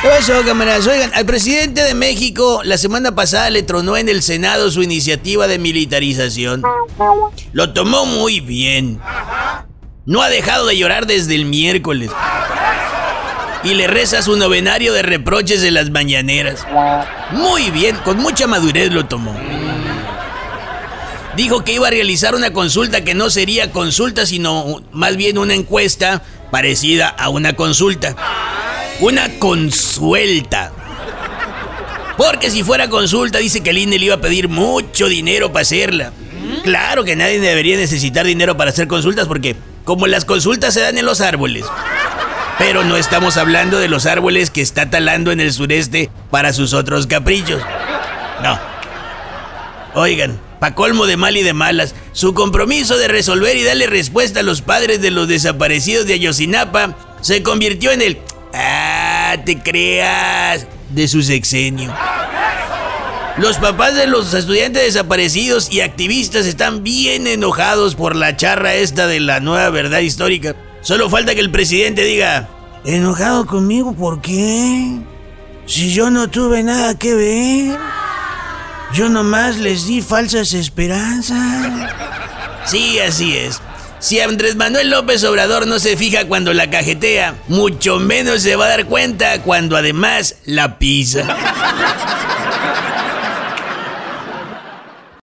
¿Qué pasó, camaradas? Oigan, al presidente de México la semana pasada le tronó en el Senado su iniciativa de militarización. Lo tomó muy bien. No ha dejado de llorar desde el miércoles. Y le reza su novenario de reproches de las mañaneras. Muy bien, con mucha madurez lo tomó. Dijo que iba a realizar una consulta que no sería consulta, sino más bien una encuesta parecida a una consulta. Una consulta. Porque si fuera consulta, dice que el INE le iba a pedir mucho dinero para hacerla. Claro que nadie debería necesitar dinero para hacer consultas porque como las consultas se dan en los árboles. Pero no estamos hablando de los árboles que está talando en el sureste para sus otros caprichos. No. Oigan, pa' colmo de mal y de malas, su compromiso de resolver y darle respuesta a los padres de los desaparecidos de Ayotzinapa se convirtió en el Ah, te creas. De su sexenio. Los papás de los estudiantes desaparecidos y activistas están bien enojados por la charra esta de la nueva verdad histórica. Solo falta que el presidente diga, ¿enojado conmigo por qué? Si yo no tuve nada que ver. Yo nomás les di falsas esperanzas. Sí, así es. Si Andrés Manuel López Obrador no se fija cuando la cajetea, mucho menos se va a dar cuenta cuando además la pisa.